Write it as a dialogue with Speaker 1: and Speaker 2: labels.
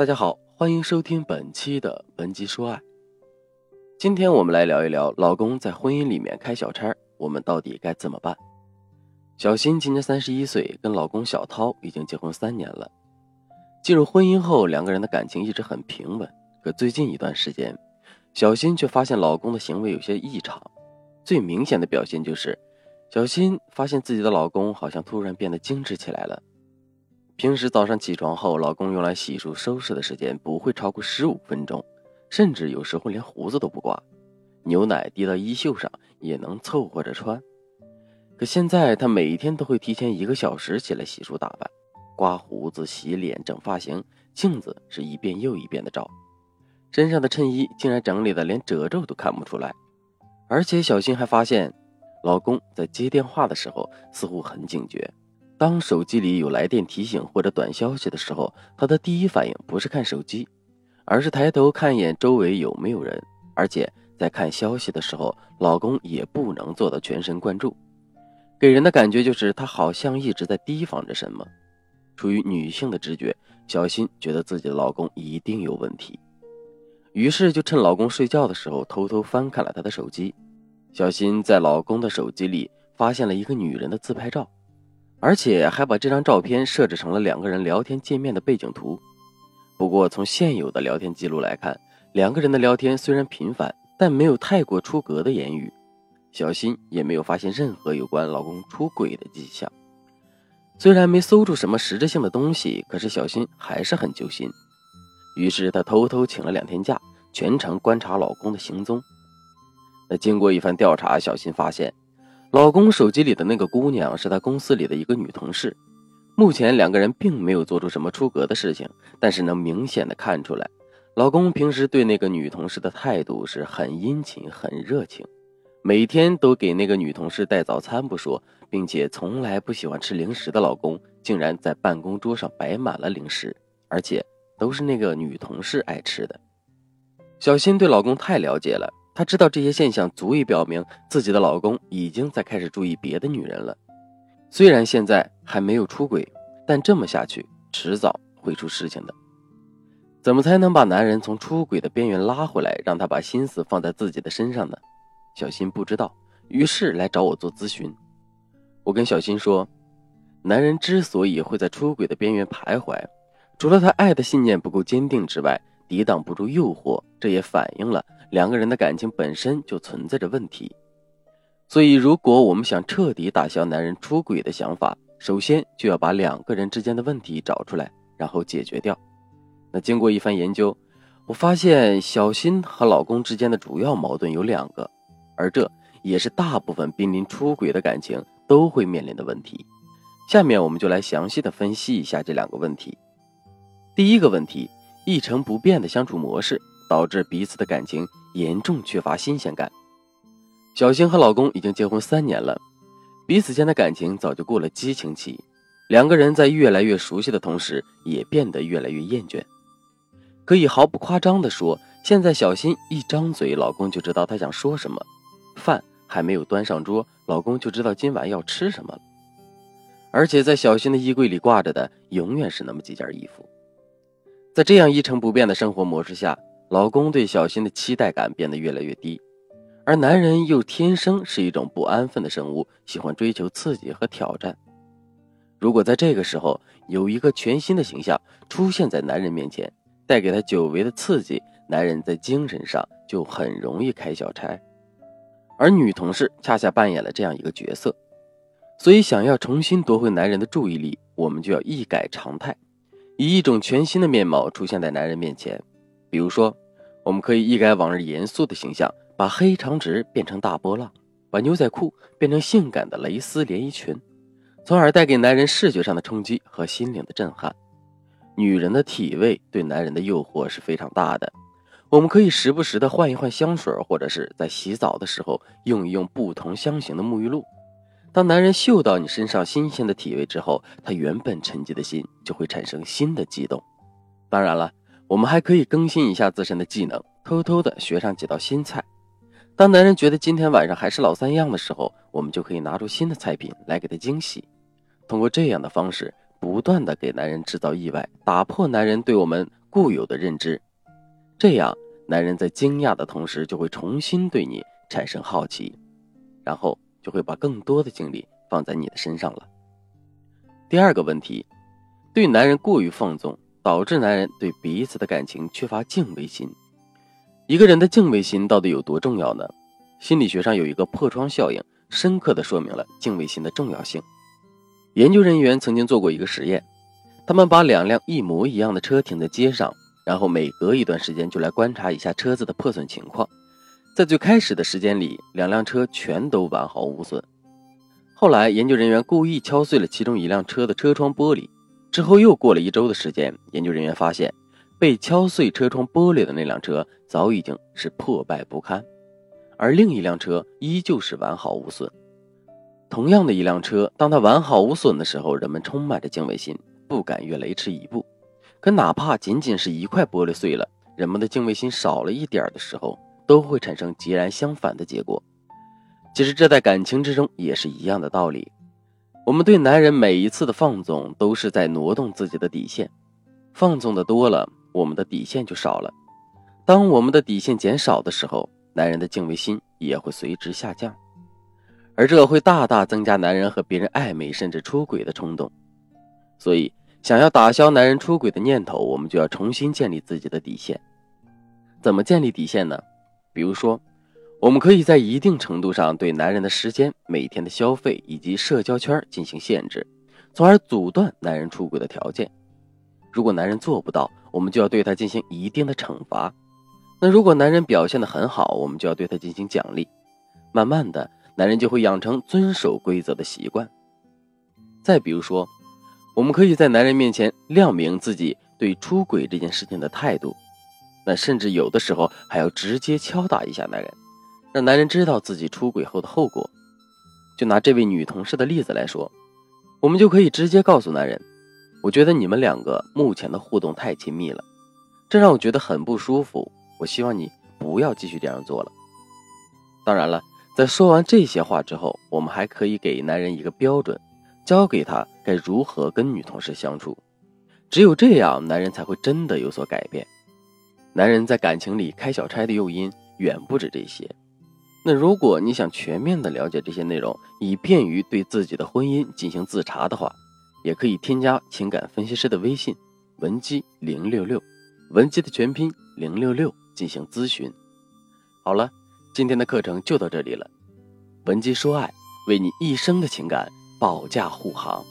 Speaker 1: 大家好，欢迎收听本期的《文姬说爱》。今天我们来聊一聊，老公在婚姻里面开小差，我们到底该怎么办？小新今年三十一岁，跟老公小涛已经结婚三年了。进入婚姻后，两个人的感情一直很平稳。可最近一段时间，小新却发现老公的行为有些异常。最明显的表现就是，小新发现自己的老公好像突然变得精致起来了。平时早上起床后，老公用来洗漱收拾的时间不会超过十五分钟，甚至有时候连胡子都不刮，牛奶滴到衣袖上也能凑合着穿。可现在他每天都会提前一个小时起来洗漱打扮，刮胡子、洗脸、整发型，镜子是一遍又一遍的照，身上的衬衣竟然整理的连褶皱都看不出来。而且小新还发现，老公在接电话的时候似乎很警觉。当手机里有来电提醒或者短消息的时候，她的第一反应不是看手机，而是抬头看一眼周围有没有人。而且在看消息的时候，老公也不能做到全神贯注，给人的感觉就是她好像一直在提防着什么。出于女性的直觉，小新觉得自己的老公一定有问题，于是就趁老公睡觉的时候偷偷翻看了他的手机。小新在老公的手机里发现了一个女人的自拍照。而且还把这张照片设置成了两个人聊天界面的背景图。不过从现有的聊天记录来看，两个人的聊天虽然频繁，但没有太过出格的言语。小新也没有发现任何有关老公出轨的迹象。虽然没搜出什么实质性的东西，可是小新还是很揪心。于是她偷偷请了两天假，全程观察老公的行踪。那经过一番调查，小新发现。老公手机里的那个姑娘是他公司里的一个女同事，目前两个人并没有做出什么出格的事情，但是能明显的看出来，老公平时对那个女同事的态度是很殷勤、很热情，每天都给那个女同事带早餐不说，并且从来不喜欢吃零食的老公，竟然在办公桌上摆满了零食，而且都是那个女同事爱吃的。小新对老公太了解了。她知道这些现象足以表明自己的老公已经在开始注意别的女人了。虽然现在还没有出轨，但这么下去迟早会出事情的。怎么才能把男人从出轨的边缘拉回来，让他把心思放在自己的身上呢？小新不知道，于是来找我做咨询。我跟小新说，男人之所以会在出轨的边缘徘徊，除了他爱的信念不够坚定之外，抵挡不住诱惑，这也反映了。两个人的感情本身就存在着问题，所以如果我们想彻底打消男人出轨的想法，首先就要把两个人之间的问题找出来，然后解决掉。那经过一番研究，我发现小新和老公之间的主要矛盾有两个，而这也是大部分濒临出轨的感情都会面临的问题。下面我们就来详细的分析一下这两个问题。第一个问题，一成不变的相处模式。导致彼此的感情严重缺乏新鲜感。小新和老公已经结婚三年了，彼此间的感情早就过了激情期。两个人在越来越熟悉的同时，也变得越来越厌倦。可以毫不夸张地说，现在小新一张嘴，老公就知道他想说什么；饭还没有端上桌，老公就知道今晚要吃什么。而且在小新的衣柜里挂着的，永远是那么几件衣服。在这样一成不变的生活模式下，老公对小新的期待感变得越来越低，而男人又天生是一种不安分的生物，喜欢追求刺激和挑战。如果在这个时候有一个全新的形象出现在男人面前，带给他久违的刺激，男人在精神上就很容易开小差。而女同事恰恰扮演了这样一个角色，所以想要重新夺回男人的注意力，我们就要一改常态，以一种全新的面貌出现在男人面前。比如说，我们可以一改往日严肃的形象，把黑长直变成大波浪，把牛仔裤变成性感的蕾丝连衣裙，从而带给男人视觉上的冲击和心灵的震撼。女人的体味对男人的诱惑是非常大的，我们可以时不时的换一换香水，或者是在洗澡的时候用一用不同香型的沐浴露。当男人嗅到你身上新鲜的体味之后，他原本沉寂的心就会产生新的悸动。当然了。我们还可以更新一下自身的技能，偷偷的学上几道新菜。当男人觉得今天晚上还是老三样的时候，我们就可以拿出新的菜品来给他惊喜。通过这样的方式，不断的给男人制造意外，打破男人对我们固有的认知，这样男人在惊讶的同时就会重新对你产生好奇，然后就会把更多的精力放在你的身上了。第二个问题，对男人过于放纵，导致男人对彼此的感情缺乏敬畏心。一个人的敬畏心到底有多重要呢？心理学上有一个破窗效应，深刻的说明了敬畏心的重要性。研究人员曾经做过一个实验，他们把两辆一模一样的车停在街上，然后每隔一段时间就来观察一下车子的破损情况。在最开始的时间里，两辆车全都完好无损。后来，研究人员故意敲碎了其中一辆车的车窗玻璃，之后又过了一周的时间，研究人员发现。被敲碎车窗玻璃的那辆车早已经是破败不堪，而另一辆车依旧是完好无损。同样的一辆车，当它完好无损的时候，人们充满着敬畏心，不敢越雷池一步；可哪怕仅仅是一块玻璃碎了，人们的敬畏心少了一点的时候，都会产生截然相反的结果。其实这在感情之中也是一样的道理。我们对男人每一次的放纵，都是在挪动自己的底线，放纵的多了。我们的底线就少了。当我们的底线减少的时候，男人的敬畏心也会随之下降，而这会大大增加男人和别人暧昧甚至出轨的冲动。所以，想要打消男人出轨的念头，我们就要重新建立自己的底线。怎么建立底线呢？比如说，我们可以在一定程度上对男人的时间、每天的消费以及社交圈进行限制，从而阻断男人出轨的条件。如果男人做不到，我们就要对他进行一定的惩罚。那如果男人表现的很好，我们就要对他进行奖励。慢慢的，男人就会养成遵守规则的习惯。再比如说，我们可以在男人面前亮明自己对出轨这件事情的态度。那甚至有的时候还要直接敲打一下男人，让男人知道自己出轨后的后果。就拿这位女同事的例子来说，我们就可以直接告诉男人。我觉得你们两个目前的互动太亲密了，这让我觉得很不舒服。我希望你不要继续这样做了。当然了，在说完这些话之后，我们还可以给男人一个标准，教给他该如何跟女同事相处。只有这样，男人才会真的有所改变。男人在感情里开小差的诱因远不止这些。那如果你想全面的了解这些内容，以便于对自己的婚姻进行自查的话。也可以添加情感分析师的微信文姬零六六，文姬的全拼零六六进行咨询。好了，今天的课程就到这里了。文姬说爱，为你一生的情感保驾护航。